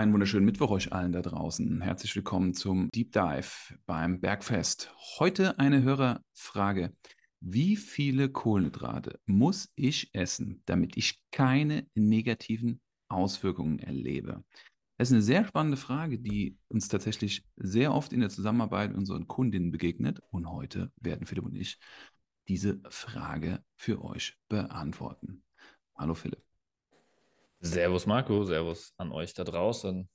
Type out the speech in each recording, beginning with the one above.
Einen wunderschönen Mittwoch euch allen da draußen. Herzlich willkommen zum Deep Dive beim Bergfest. Heute eine Hörerfrage. Wie viele Kohlenhydrate muss ich essen, damit ich keine negativen Auswirkungen erlebe? Das ist eine sehr spannende Frage, die uns tatsächlich sehr oft in der Zusammenarbeit mit unseren Kundinnen begegnet. Und heute werden Philipp und ich diese Frage für euch beantworten. Hallo Philipp. Servus Marco, Servus an euch da draußen.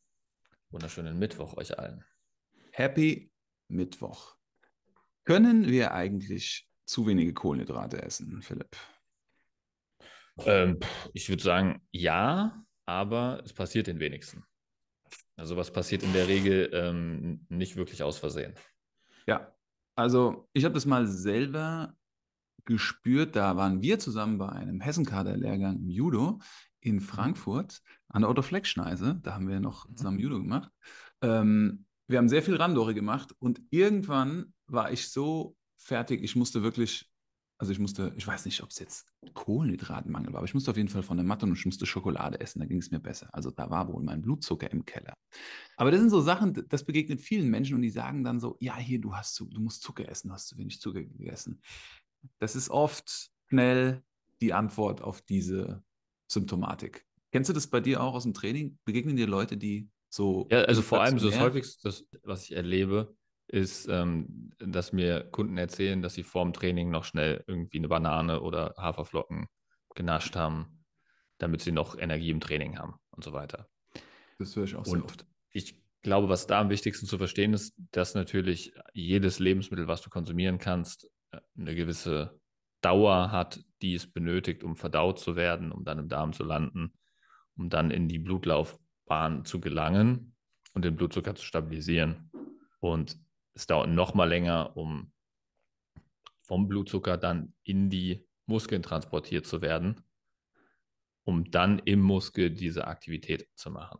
Wunderschönen Mittwoch euch allen. Happy Mittwoch. Können wir eigentlich zu wenige Kohlenhydrate essen, Philipp? Ähm, ich würde sagen, ja, aber es passiert den wenigsten. Also was passiert in der Regel ähm, nicht wirklich aus Versehen. Ja, also ich habe das mal selber gespürt. Da waren wir zusammen bei einem Hessenkader-Lehrgang im Judo in mhm. Frankfurt an der Otto-Fleck-Schneise. Da haben wir noch mhm. zusammen Judo gemacht. Ähm, wir haben sehr viel Randori gemacht und irgendwann war ich so fertig. Ich musste wirklich, also ich musste, ich weiß nicht, ob es jetzt Kohlenhydratenmangel war, aber ich musste auf jeden Fall von der Matte und ich musste Schokolade essen. Da ging es mir besser. Also da war wohl mein Blutzucker im Keller. Aber das sind so Sachen, das begegnet vielen Menschen und die sagen dann so, ja, hier, du hast zu, du musst Zucker essen, du hast zu wenig Zucker gegessen. Das ist oft schnell die Antwort auf diese Symptomatik. Kennst du das bei dir auch aus dem Training? Begegnen dir Leute, die so. Ja, also vor allem so das häufigste, was ich erlebe, ist, ähm, dass mir Kunden erzählen, dass sie vorm Training noch schnell irgendwie eine Banane oder Haferflocken genascht haben, damit sie noch Energie im Training haben und so weiter. Das höre ich auch sehr oft. Ich glaube, was da am wichtigsten zu verstehen ist, dass natürlich jedes Lebensmittel, was du konsumieren kannst, äh, eine gewisse Dauer hat, die es benötigt, um verdaut zu werden, um dann im Darm zu landen, um dann in die Blutlaufbahn zu gelangen und den Blutzucker zu stabilisieren. Und es dauert noch mal länger, um vom Blutzucker dann in die Muskeln transportiert zu werden, um dann im Muskel diese Aktivität zu machen.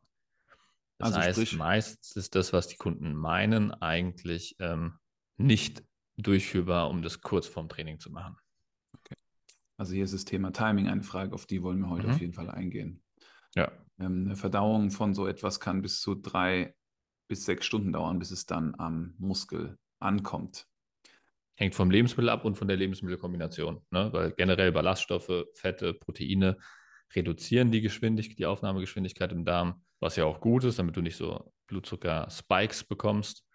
Das also heißt, sprich, meist ist das, was die Kunden meinen, eigentlich ähm, nicht durchführbar, um das kurz vorm Training zu machen. Okay. Also hier ist das Thema Timing eine Frage, auf die wollen wir heute mhm. auf jeden Fall eingehen. Ja. Ähm, eine Verdauung von so etwas kann bis zu drei bis sechs Stunden dauern, bis es dann am Muskel ankommt. Hängt vom Lebensmittel ab und von der Lebensmittelkombination. Ne? Weil generell Ballaststoffe, Fette, Proteine reduzieren die Geschwindigkeit, die Aufnahmegeschwindigkeit im Darm, was ja auch gut ist, damit du nicht so Blutzucker-Spikes bekommst.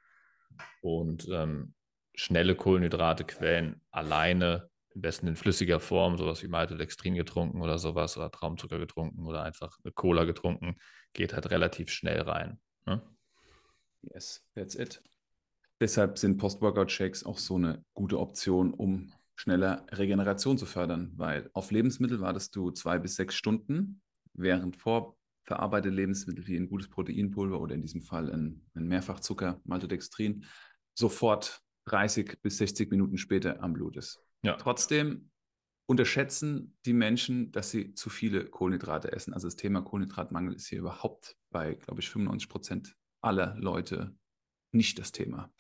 Und ähm, schnelle Kohlenhydratequellen alleine, am besten in flüssiger Form, sowas wie Maltodextrin getrunken oder sowas oder Traumzucker getrunken oder einfach eine Cola getrunken, geht halt relativ schnell rein. Ne? Yes, that's it. Deshalb sind Post-Workout-Shakes auch so eine gute Option, um schneller Regeneration zu fördern, weil auf Lebensmittel wartest du zwei bis sechs Stunden, während vorverarbeitete Lebensmittel wie ein gutes Proteinpulver oder in diesem Fall ein, ein Mehrfachzucker, Maltodextrin, sofort 30 bis 60 Minuten später am Blut ist. Ja. Trotzdem unterschätzen die Menschen, dass sie zu viele Kohlenhydrate essen. Also das Thema Kohlenhydratmangel ist hier überhaupt bei, glaube ich, 95 Prozent aller Leute nicht das Thema.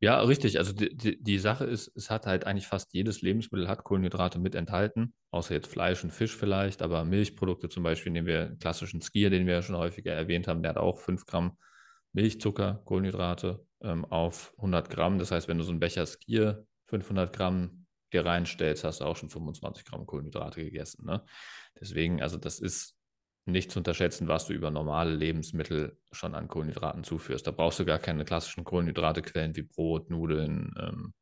Ja, richtig. Also die, die, die, Sache ist, es hat halt eigentlich fast jedes Lebensmittel hat Kohlenhydrate mit enthalten, außer jetzt Fleisch und Fisch vielleicht, aber Milchprodukte zum Beispiel, nehmen wir einen klassischen Skier, den wir ja schon häufiger erwähnt haben, der hat auch 5 Gramm Milchzucker, Kohlenhydrate ähm, auf 100 Gramm. Das heißt, wenn du so einen Becher Skier 500 Gramm dir reinstellst, hast du auch schon 25 Gramm Kohlenhydrate gegessen. Ne? Deswegen, also das ist nicht zu unterschätzen, was du über normale Lebensmittel schon an Kohlenhydraten zuführst. Da brauchst du gar keine klassischen Kohlenhydratequellen wie Brot, Nudeln, ähm,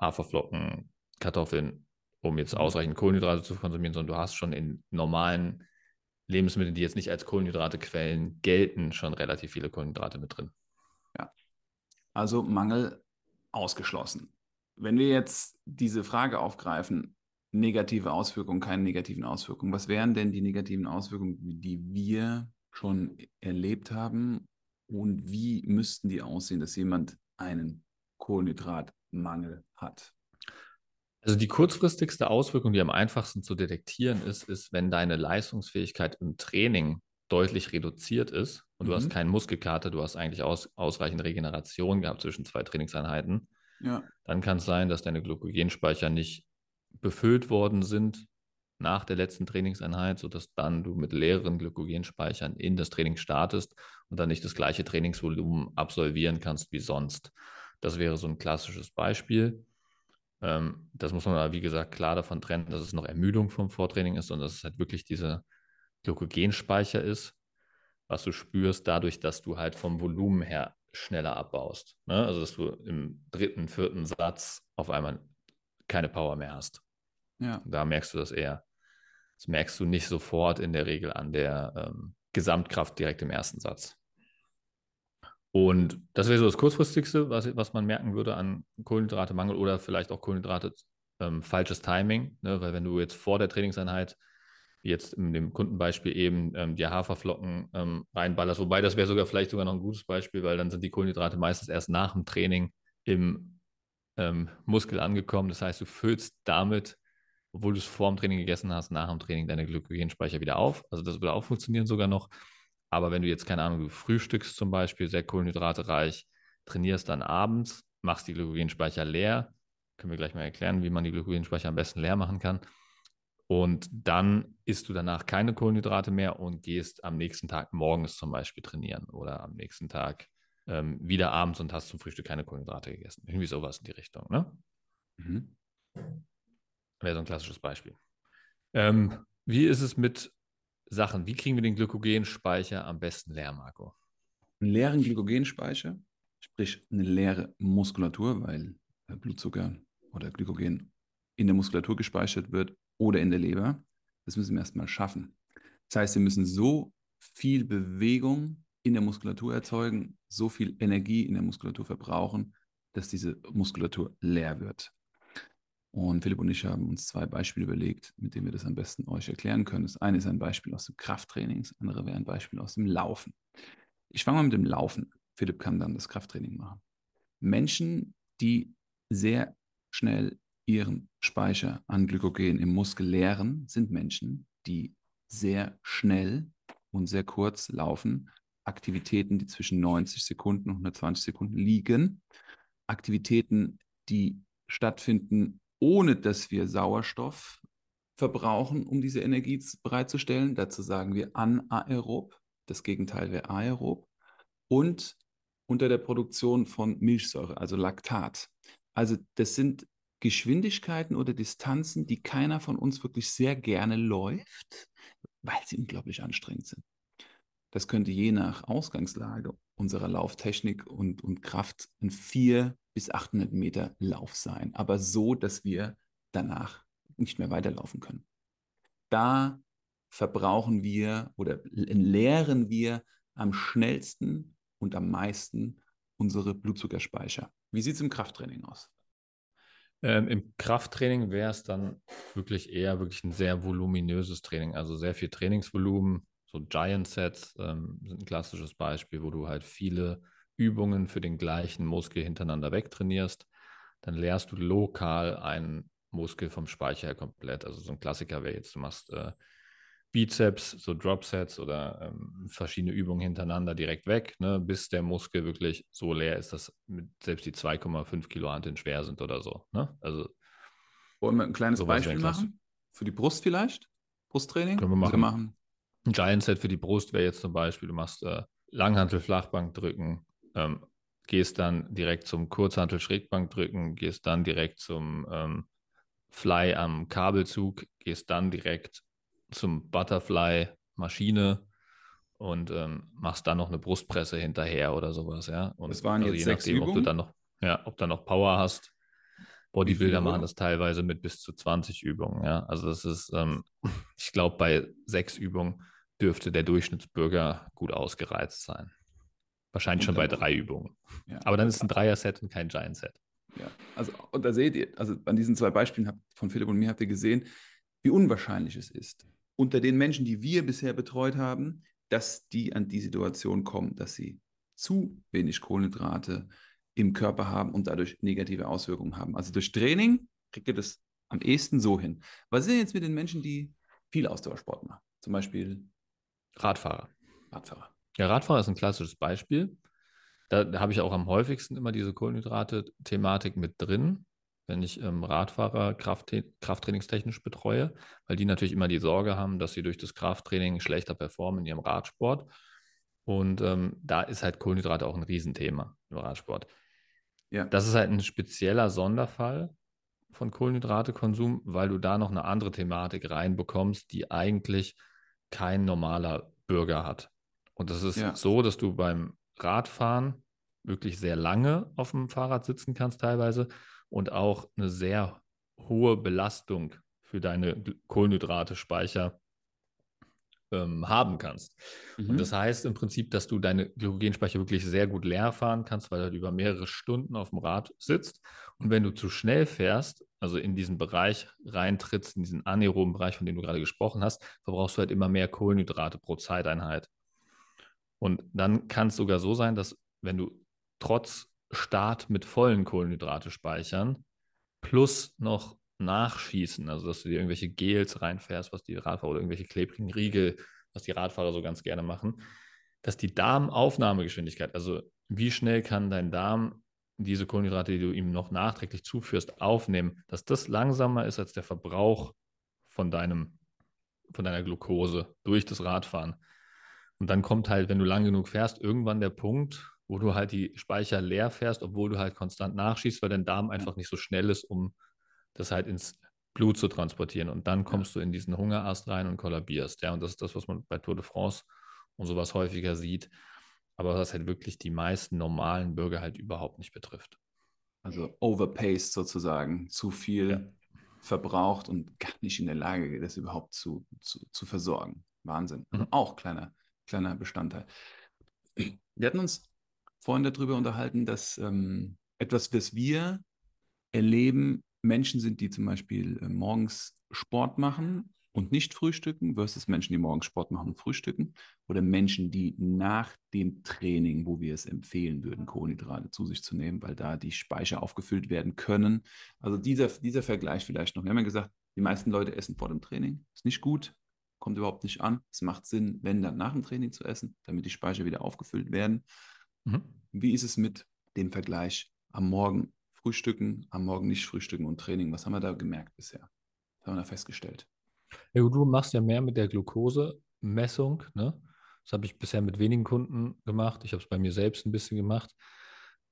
Haferflocken, Kartoffeln, um jetzt mhm. ausreichend Kohlenhydrate zu konsumieren, sondern du hast schon in normalen Lebensmitteln, die jetzt nicht als Kohlenhydratequellen gelten, schon relativ viele Kohlenhydrate mit drin. Ja. Also Mangel ausgeschlossen. Wenn wir jetzt diese Frage aufgreifen, negative Auswirkungen, keine negativen Auswirkungen. Was wären denn die negativen Auswirkungen, die wir schon erlebt haben? Und wie müssten die aussehen, dass jemand einen Kohlenhydratmangel hat? Also die kurzfristigste Auswirkung, die am einfachsten zu detektieren ist, ist, wenn deine Leistungsfähigkeit im Training deutlich reduziert ist und mhm. du hast mhm. keinen Muskelkater, du hast eigentlich aus, ausreichend Regeneration gehabt zwischen zwei Trainingseinheiten, ja. dann kann es sein, dass deine Glykogenspeicher nicht befüllt worden sind nach der letzten Trainingseinheit, sodass dann du mit leeren Glykogenspeichern in das Training startest und dann nicht das gleiche Trainingsvolumen absolvieren kannst wie sonst. Das wäre so ein klassisches Beispiel. Ähm, das muss man aber, wie gesagt, klar davon trennen, dass es noch Ermüdung vom Vortraining ist und dass es halt wirklich dieser Glykogenspeicher ist, was du spürst dadurch, dass du halt vom Volumen her schneller abbaust. Ne? Also, dass du im dritten, vierten Satz auf einmal keine Power mehr hast. Ja. Da merkst du das eher. Das merkst du nicht sofort in der Regel an der ähm, Gesamtkraft direkt im ersten Satz. Und das wäre so das kurzfristigste, was, was man merken würde an Kohlenhydratemangel oder vielleicht auch Kohlenhydrate ähm, falsches Timing, ne? weil wenn du jetzt vor der Trainingseinheit jetzt in dem Kundenbeispiel eben ähm, die Haferflocken ähm, reinballerst, wobei das wäre sogar vielleicht sogar noch ein gutes Beispiel, weil dann sind die Kohlenhydrate meistens erst nach dem Training im ähm, Muskel angekommen. Das heißt, du füllst damit obwohl du es vor dem Training gegessen hast, nach dem Training deine Glykogenspeicher wieder auf. Also das würde auch funktionieren sogar noch. Aber wenn du jetzt, keine Ahnung, du frühstückst zum Beispiel, sehr kohlenhydratereich, trainierst dann abends, machst die Glykogenspeicher leer, können wir gleich mal erklären, wie man die Glykogenspeicher am besten leer machen kann. Und dann isst du danach keine Kohlenhydrate mehr und gehst am nächsten Tag morgens zum Beispiel trainieren oder am nächsten Tag ähm, wieder abends und hast zum Frühstück keine Kohlenhydrate gegessen. Irgendwie sowas in die Richtung, ne? Mhm. Wäre so ein klassisches Beispiel. Ähm, wie ist es mit Sachen? Wie kriegen wir den Glykogenspeicher am besten leer, Marco? Einen leeren Glykogenspeicher, sprich eine leere Muskulatur, weil Blutzucker oder Glykogen in der Muskulatur gespeichert wird oder in der Leber. Das müssen wir erstmal schaffen. Das heißt, wir müssen so viel Bewegung in der Muskulatur erzeugen, so viel Energie in der Muskulatur verbrauchen, dass diese Muskulatur leer wird. Und Philipp und ich haben uns zwei Beispiele überlegt, mit denen wir das am besten euch erklären können. Das eine ist ein Beispiel aus dem Krafttraining, das andere wäre ein Beispiel aus dem Laufen. Ich fange mal mit dem Laufen. Philipp kann dann das Krafttraining machen. Menschen, die sehr schnell ihren Speicher an Glykogen im Muskel leeren, sind Menschen, die sehr schnell und sehr kurz laufen. Aktivitäten, die zwischen 90 Sekunden und 120 Sekunden liegen. Aktivitäten, die stattfinden ohne dass wir Sauerstoff verbrauchen, um diese Energie bereitzustellen. Dazu sagen wir anaerob. Das Gegenteil wäre aerob. Und unter der Produktion von Milchsäure, also Laktat. Also das sind Geschwindigkeiten oder Distanzen, die keiner von uns wirklich sehr gerne läuft, weil sie unglaublich anstrengend sind. Das könnte je nach Ausgangslage unserer Lauftechnik und, und Kraft ein 4 bis 800 Meter Lauf sein, aber so, dass wir danach nicht mehr weiterlaufen können. Da verbrauchen wir oder leeren wir am schnellsten und am meisten unsere Blutzuckerspeicher. Wie sieht es im Krafttraining aus? Ähm, Im Krafttraining wäre es dann wirklich eher wirklich ein sehr voluminöses Training, also sehr viel Trainingsvolumen, so Giant Sets ähm, sind ein klassisches Beispiel, wo du halt viele Übungen für den gleichen Muskel hintereinander wegtrainierst. Dann leerst du lokal einen Muskel vom Speicher her komplett. Also so ein Klassiker wäre jetzt, du machst äh, Bizeps, so Drop Sets oder ähm, verschiedene Übungen hintereinander direkt weg, ne, bis der Muskel wirklich so leer ist, dass selbst die 2,5 Kilo Hanteln schwer sind oder so. Ne? Also, Wollen wir ein kleines Beispiel machen? Für die Brust vielleicht? Brusttraining? Können wir machen. machen. Ein Giant Set für die Brust wäre jetzt zum Beispiel, du machst äh, Langhantel, Flachbank drücken, ähm, gehst dann direkt zum Kurzhantel, Schrägbank drücken, gehst dann direkt zum ähm, Fly am Kabelzug, gehst dann direkt zum Butterfly Maschine und ähm, machst dann noch eine Brustpresse hinterher oder sowas, ja. Und das waren also jetzt je nachdem, Übungen? ob du dann noch, ja, ob du noch Power hast. Bodybuilder machen das teilweise mit bis zu 20 Übungen. Ja? Also das ist, ähm, ich glaube, bei sechs Übungen dürfte der Durchschnittsbürger gut ausgereizt sein. Wahrscheinlich schon bei drei Übungen. Ja. Aber dann ist es ein Dreier-Set und kein Giant-Set. Ja, also und da seht ihr, also an diesen zwei Beispielen von Philipp und mir habt ihr gesehen, wie unwahrscheinlich es ist. Unter den Menschen, die wir bisher betreut haben, dass die an die Situation kommen, dass sie zu wenig Kohlenhydrate im Körper haben und dadurch negative Auswirkungen haben. Also durch Training kriegt ihr das am ehesten so hin. Was ist denn jetzt mit den Menschen, die viel Ausdauersport machen? Zum Beispiel Radfahrer. Radfahrer. Ja, Radfahrer ist ein klassisches Beispiel. Da, da habe ich auch am häufigsten immer diese Kohlenhydrate-Thematik mit drin. Wenn ich ähm, Radfahrer Kraft, krafttrainingstechnisch betreue, weil die natürlich immer die Sorge haben, dass sie durch das Krafttraining schlechter performen in ihrem Radsport. Und ähm, da ist halt Kohlenhydrate auch ein Riesenthema im Radsport. Ja. Das ist halt ein spezieller Sonderfall von Kohlenhydratekonsum, weil du da noch eine andere Thematik reinbekommst, die eigentlich kein normaler Bürger hat. Und das ist ja. so, dass du beim Radfahren wirklich sehr lange auf dem Fahrrad sitzen kannst teilweise und auch eine sehr hohe Belastung für deine Kohlenhydrate-Speicher ähm, haben kannst. Mhm. Und das heißt im Prinzip, dass du deine Glykogenspeicher wirklich sehr gut leer fahren kannst, weil du über mehrere Stunden auf dem Rad sitzt. Und wenn du zu schnell fährst, also in diesen Bereich reintrittst, in diesen anaeroben Bereich, von dem du gerade gesprochen hast, verbrauchst du halt immer mehr Kohlenhydrate pro Zeiteinheit. Und dann kann es sogar so sein, dass wenn du trotz Start mit vollen Kohlenhydrate speichern plus noch nachschießen, also dass du dir irgendwelche Gels reinfährst, was die Radfahrer oder irgendwelche klebrigen Riegel, was die Radfahrer so ganz gerne machen, dass die Darmaufnahmegeschwindigkeit, also wie schnell kann dein Darm diese Kohlenhydrate, die du ihm noch nachträglich zuführst, aufnehmen, dass das langsamer ist als der Verbrauch von deinem, von deiner Glucose durch das Radfahren. Und dann kommt halt, wenn du lang genug fährst, irgendwann der Punkt, wo du halt die Speicher leer fährst, obwohl du halt konstant nachschießt, weil dein Darm einfach nicht so schnell ist, um das halt ins Blut zu transportieren. Und dann kommst du in diesen Hungerast rein und kollabierst. Ja, und das ist das, was man bei Tour de France und sowas häufiger sieht. Aber was halt wirklich die meisten normalen Bürger halt überhaupt nicht betrifft. Also overpaced sozusagen, zu viel ja. verbraucht und gar nicht in der Lage, das überhaupt zu, zu, zu versorgen. Wahnsinn. Mhm. Auch kleiner, kleiner Bestandteil. Wir hatten uns vorhin darüber unterhalten, dass ähm, etwas, was wir erleben, Menschen sind, die zum Beispiel äh, morgens Sport machen und nicht frühstücken, versus Menschen, die morgens Sport machen und frühstücken, oder Menschen, die nach dem Training, wo wir es empfehlen würden, Kohlenhydrate zu sich zu nehmen, weil da die Speicher aufgefüllt werden können. Also dieser, dieser Vergleich vielleicht noch. Wir haben ja gesagt, die meisten Leute essen vor dem Training. Ist nicht gut, kommt überhaupt nicht an. Es macht Sinn, wenn dann nach dem Training zu essen, damit die Speicher wieder aufgefüllt werden. Mhm. Wie ist es mit dem Vergleich am Morgen frühstücken, am Morgen nicht frühstücken und Training? Was haben wir da gemerkt bisher? Was haben wir da festgestellt? Ja, du machst ja mehr mit der Glukosemessung. Ne? Das habe ich bisher mit wenigen Kunden gemacht. Ich habe es bei mir selbst ein bisschen gemacht.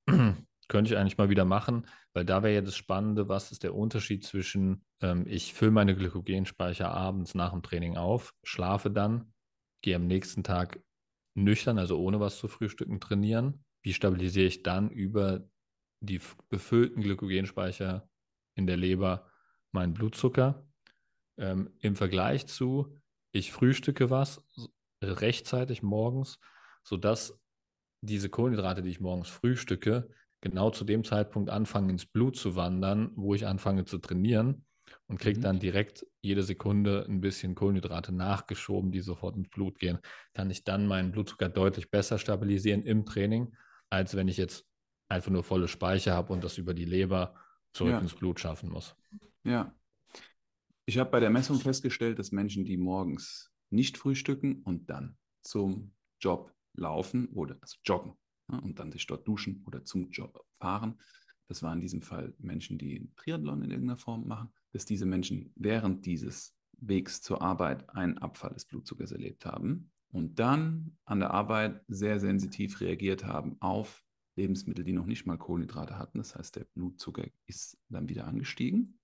Könnte ich eigentlich mal wieder machen, weil da wäre ja das Spannende, was ist der Unterschied zwischen, ähm, ich fülle meine Glykogenspeicher abends nach dem Training auf, schlafe dann, gehe am nächsten Tag nüchtern, also ohne was zu frühstücken, trainieren. Wie stabilisiere ich dann über die befüllten Glykogenspeicher in der Leber meinen Blutzucker? Ähm, Im Vergleich zu, ich frühstücke was rechtzeitig morgens, sodass diese Kohlenhydrate, die ich morgens frühstücke, genau zu dem Zeitpunkt anfangen ins Blut zu wandern, wo ich anfange zu trainieren und kriege mhm. dann direkt jede Sekunde ein bisschen Kohlenhydrate nachgeschoben, die sofort ins Blut gehen, kann ich dann meinen Blutzucker deutlich besser stabilisieren im Training, als wenn ich jetzt einfach nur volle Speicher habe und das über die Leber zurück ja. ins Blut schaffen muss. Ja. Ich habe bei der Messung festgestellt, dass Menschen, die morgens nicht frühstücken und dann zum Job laufen oder also joggen ne, und dann sich dort duschen oder zum Job fahren, das waren in diesem Fall Menschen, die Triathlon in irgendeiner Form machen, dass diese Menschen während dieses Wegs zur Arbeit einen Abfall des Blutzuckers erlebt haben und dann an der Arbeit sehr sensitiv reagiert haben auf Lebensmittel, die noch nicht mal Kohlenhydrate hatten. Das heißt, der Blutzucker ist dann wieder angestiegen,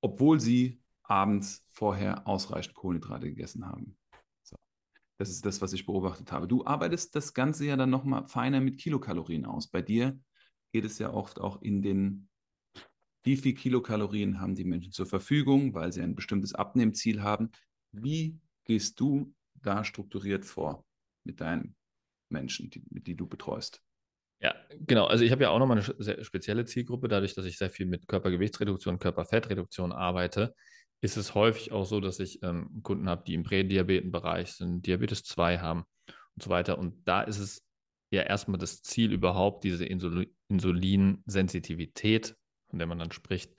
obwohl sie abends vorher ausreichend Kohlenhydrate gegessen haben. So. Das ist das, was ich beobachtet habe. Du arbeitest das Ganze ja dann nochmal feiner mit Kilokalorien aus. Bei dir geht es ja oft auch in den, wie viel Kilokalorien haben die Menschen zur Verfügung, weil sie ein bestimmtes Abnehmziel haben. Wie gehst du da strukturiert vor mit deinen Menschen, die, die du betreust? Ja, genau. Also ich habe ja auch nochmal eine spezielle Zielgruppe, dadurch, dass ich sehr viel mit Körpergewichtsreduktion, Körperfettreduktion arbeite, ist es häufig auch so, dass ich ähm, Kunden habe, die im Prädiabetenbereich sind, Diabetes 2 haben und so weiter. Und da ist es ja erstmal das Ziel überhaupt, diese Insul Insulinsensitivität, von der man dann spricht,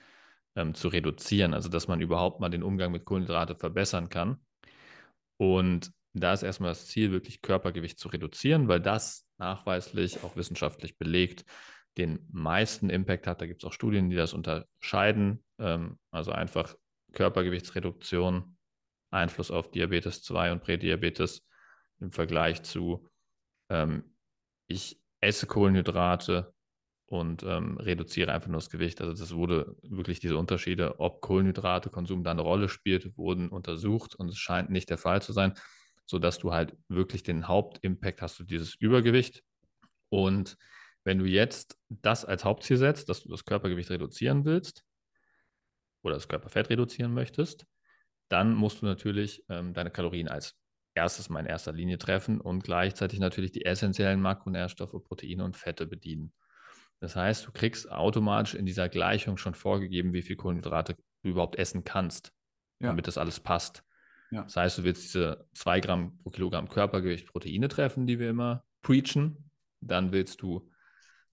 ähm, zu reduzieren. Also dass man überhaupt mal den Umgang mit Kohlenhydrate verbessern kann. Und da ist erstmal das Ziel, wirklich Körpergewicht zu reduzieren, weil das nachweislich, auch wissenschaftlich belegt, den meisten Impact hat. Da gibt es auch Studien, die das unterscheiden. Ähm, also einfach Körpergewichtsreduktion, Einfluss auf Diabetes 2 und Prädiabetes im Vergleich zu ähm, ich esse Kohlenhydrate und ähm, reduziere einfach nur das Gewicht. Also das wurde wirklich diese Unterschiede, ob Kohlenhydratekonsum da eine Rolle spielt, wurden untersucht und es scheint nicht der Fall zu sein, sodass du halt wirklich den Hauptimpact hast du dieses Übergewicht. Und wenn du jetzt das als Hauptziel setzt, dass du das Körpergewicht reduzieren willst oder das Körperfett reduzieren möchtest, dann musst du natürlich ähm, deine Kalorien als erstes mal in erster Linie treffen und gleichzeitig natürlich die essentiellen Makronährstoffe, Proteine und Fette bedienen. Das heißt, du kriegst automatisch in dieser Gleichung schon vorgegeben, wie viel Kohlenhydrate du überhaupt essen kannst, ja. damit das alles passt. Ja. Das heißt, du willst diese 2 Gramm pro Kilogramm Körpergewicht Proteine treffen, die wir immer preachen. Dann willst du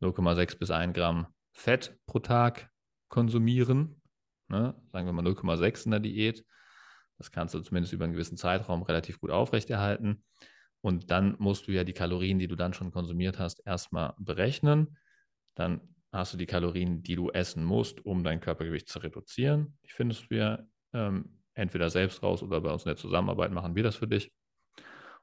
0,6 bis 1 Gramm Fett pro Tag konsumieren. Ne? Sagen wir mal 0,6 in der Diät. Das kannst du zumindest über einen gewissen Zeitraum relativ gut aufrechterhalten. Und dann musst du ja die Kalorien, die du dann schon konsumiert hast, erstmal berechnen dann hast du die Kalorien, die du essen musst, um dein Körpergewicht zu reduzieren. Die findest du ja ähm, entweder selbst raus oder bei uns in der Zusammenarbeit machen wir das für dich.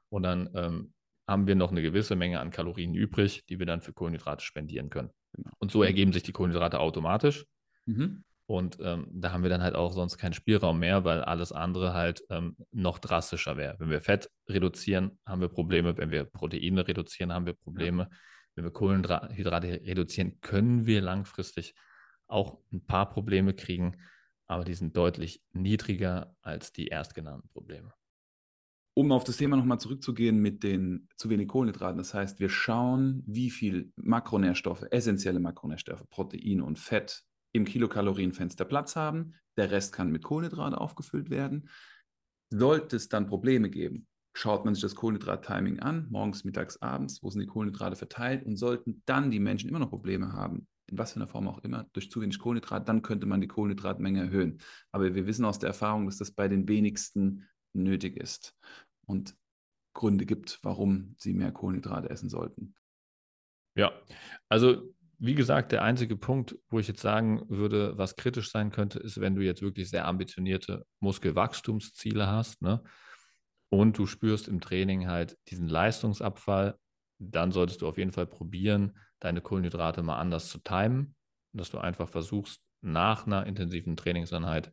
Und dann ähm, haben wir noch eine gewisse Menge an Kalorien übrig, die wir dann für Kohlenhydrate spendieren können. Genau. Und so ergeben sich die Kohlenhydrate automatisch. Mhm. Und ähm, da haben wir dann halt auch sonst keinen Spielraum mehr, weil alles andere halt ähm, noch drastischer wäre. Wenn wir Fett reduzieren, haben wir Probleme. Wenn wir Proteine reduzieren, haben wir Probleme. Ja wenn wir Kohlenhydrate reduzieren, können wir langfristig auch ein paar Probleme kriegen, aber die sind deutlich niedriger als die erstgenannten Probleme. Um auf das Thema nochmal zurückzugehen mit den zu wenig Kohlenhydraten, das heißt, wir schauen, wie viel Makronährstoffe, essentielle Makronährstoffe, Protein und Fett im Kilokalorienfenster Platz haben. Der Rest kann mit Kohlenhydraten aufgefüllt werden. Sollte es dann Probleme geben, schaut man sich das Kohlenhydrat-Timing an, morgens, mittags, abends, wo sind die Kohlenhydrate verteilt und sollten dann die Menschen immer noch Probleme haben, in was für einer Form auch immer, durch zu wenig Kohlenhydrat, dann könnte man die Kohlenhydratmenge erhöhen. Aber wir wissen aus der Erfahrung, dass das bei den wenigsten nötig ist und Gründe gibt, warum sie mehr Kohlenhydrate essen sollten. Ja, also wie gesagt, der einzige Punkt, wo ich jetzt sagen würde, was kritisch sein könnte, ist, wenn du jetzt wirklich sehr ambitionierte Muskelwachstumsziele hast. Ne? Und du spürst im Training halt diesen Leistungsabfall, dann solltest du auf jeden Fall probieren, deine Kohlenhydrate mal anders zu timen, dass du einfach versuchst, nach einer intensiven Trainingseinheit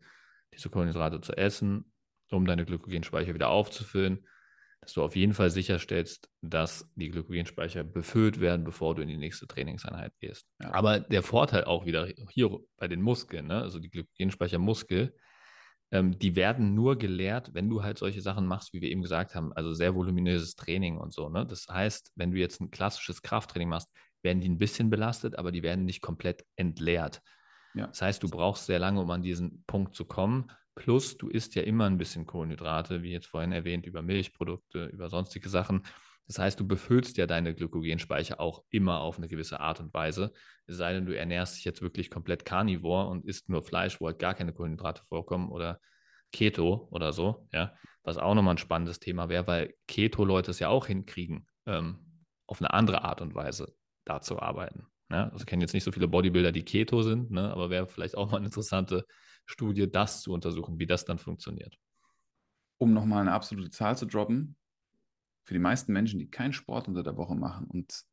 diese Kohlenhydrate zu essen, um deine Glykogenspeicher wieder aufzufüllen, dass du auf jeden Fall sicherstellst, dass die Glykogenspeicher befüllt werden, bevor du in die nächste Trainingseinheit gehst. Ja. Aber der Vorteil auch wieder hier bei den Muskeln, ne? also die Glykogenspeicher Muskel, ähm, die werden nur gelehrt, wenn du halt solche Sachen machst, wie wir eben gesagt haben, also sehr voluminöses Training und so. Ne? Das heißt, wenn du jetzt ein klassisches Krafttraining machst, werden die ein bisschen belastet, aber die werden nicht komplett entleert. Ja. Das heißt, du brauchst sehr lange, um an diesen Punkt zu kommen. Plus, du isst ja immer ein bisschen Kohlenhydrate, wie jetzt vorhin erwähnt, über Milchprodukte, über sonstige Sachen. Das heißt, du befüllst ja deine Glykogenspeicher auch immer auf eine gewisse Art und Weise. Es sei denn, du ernährst dich jetzt wirklich komplett karnivor und isst nur Fleisch, wo halt gar keine Kohlenhydrate vorkommen oder Keto oder so, ja, was auch nochmal ein spannendes Thema wäre, weil Keto-Leute es ja auch hinkriegen, ähm, auf eine andere Art und Weise da zu arbeiten. Ja? Also ich kenne jetzt nicht so viele Bodybuilder, die Keto sind, ne? aber wäre vielleicht auch mal eine interessante Studie, das zu untersuchen, wie das dann funktioniert. Um nochmal eine absolute Zahl zu droppen, für die meisten Menschen, die keinen Sport unter der Woche machen und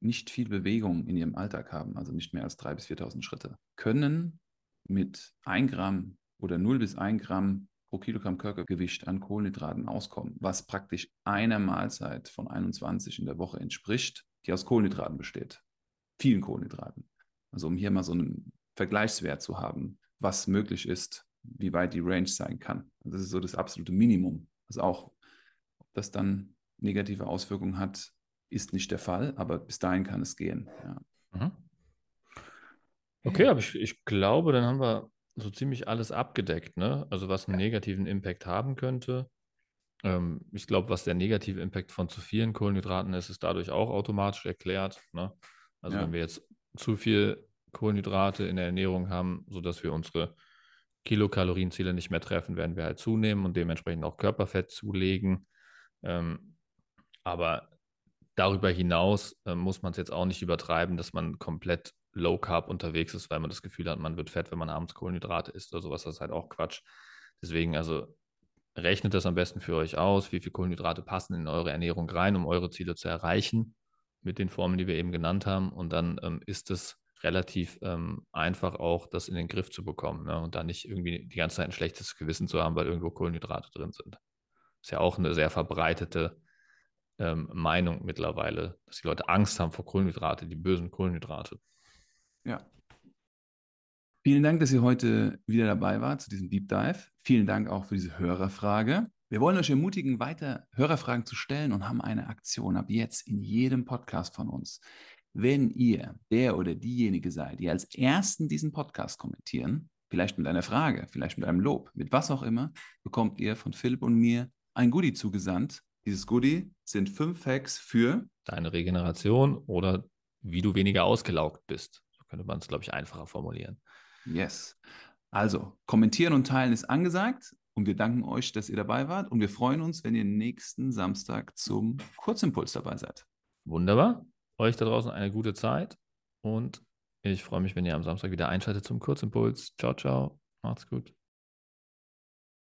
nicht viel Bewegung in ihrem Alltag haben, also nicht mehr als 3.000 bis 4.000 Schritte, können mit 1 Gramm oder 0 bis 1 Gramm pro Kilogramm Körpergewicht an Kohlenhydraten auskommen, was praktisch einer Mahlzeit von 21 in der Woche entspricht, die aus Kohlenhydraten besteht. Vielen Kohlenhydraten. Also um hier mal so einen Vergleichswert zu haben, was möglich ist, wie weit die Range sein kann. Das ist so das absolute Minimum. Also auch, ob das dann negative Auswirkungen hat, ist nicht der Fall, aber bis dahin kann es gehen. Ja. Mhm. Okay, aber ich, ich glaube, dann haben wir so ziemlich alles abgedeckt, ne? Also was einen negativen Impact haben könnte. Ähm, ich glaube, was der negative Impact von zu vielen Kohlenhydraten ist, ist dadurch auch automatisch erklärt. Ne? Also ja. wenn wir jetzt zu viel Kohlenhydrate in der Ernährung haben, sodass wir unsere Kilokalorienziele nicht mehr treffen, werden wir halt zunehmen und dementsprechend auch Körperfett zulegen. Ähm, aber darüber hinaus äh, muss man es jetzt auch nicht übertreiben, dass man komplett low carb unterwegs ist, weil man das Gefühl hat, man wird fett, wenn man abends Kohlenhydrate isst oder sowas. Das ist halt auch Quatsch. Deswegen, also rechnet das am besten für euch aus, wie viel Kohlenhydrate passen in eure Ernährung rein, um eure Ziele zu erreichen mit den Formeln, die wir eben genannt haben. Und dann ähm, ist es relativ ähm, einfach auch, das in den Griff zu bekommen ne? und da nicht irgendwie die ganze Zeit ein schlechtes Gewissen zu haben, weil irgendwo Kohlenhydrate drin sind. Ist ja auch eine sehr verbreitete ähm, Meinung mittlerweile, dass die Leute Angst haben vor Kohlenhydrate, die bösen Kohlenhydrate. Ja. Vielen Dank, dass ihr heute wieder dabei wart zu diesem Deep Dive. Vielen Dank auch für diese Hörerfrage. Wir wollen euch ermutigen, weiter Hörerfragen zu stellen und haben eine Aktion ab jetzt in jedem Podcast von uns. Wenn ihr der oder diejenige seid, die als Ersten diesen Podcast kommentieren, vielleicht mit einer Frage, vielleicht mit einem Lob, mit was auch immer, bekommt ihr von Philipp und mir ein Goodie zugesandt. Dieses Goodie sind fünf Facts für deine Regeneration oder wie du weniger ausgelaugt bist. So könnte man es, glaube ich, einfacher formulieren. Yes. Also, kommentieren und teilen ist angesagt. Und wir danken euch, dass ihr dabei wart. Und wir freuen uns, wenn ihr nächsten Samstag zum Kurzimpuls dabei seid. Wunderbar. Euch da draußen eine gute Zeit. Und ich freue mich, wenn ihr am Samstag wieder einschaltet zum Kurzimpuls. Ciao, ciao. Macht's gut.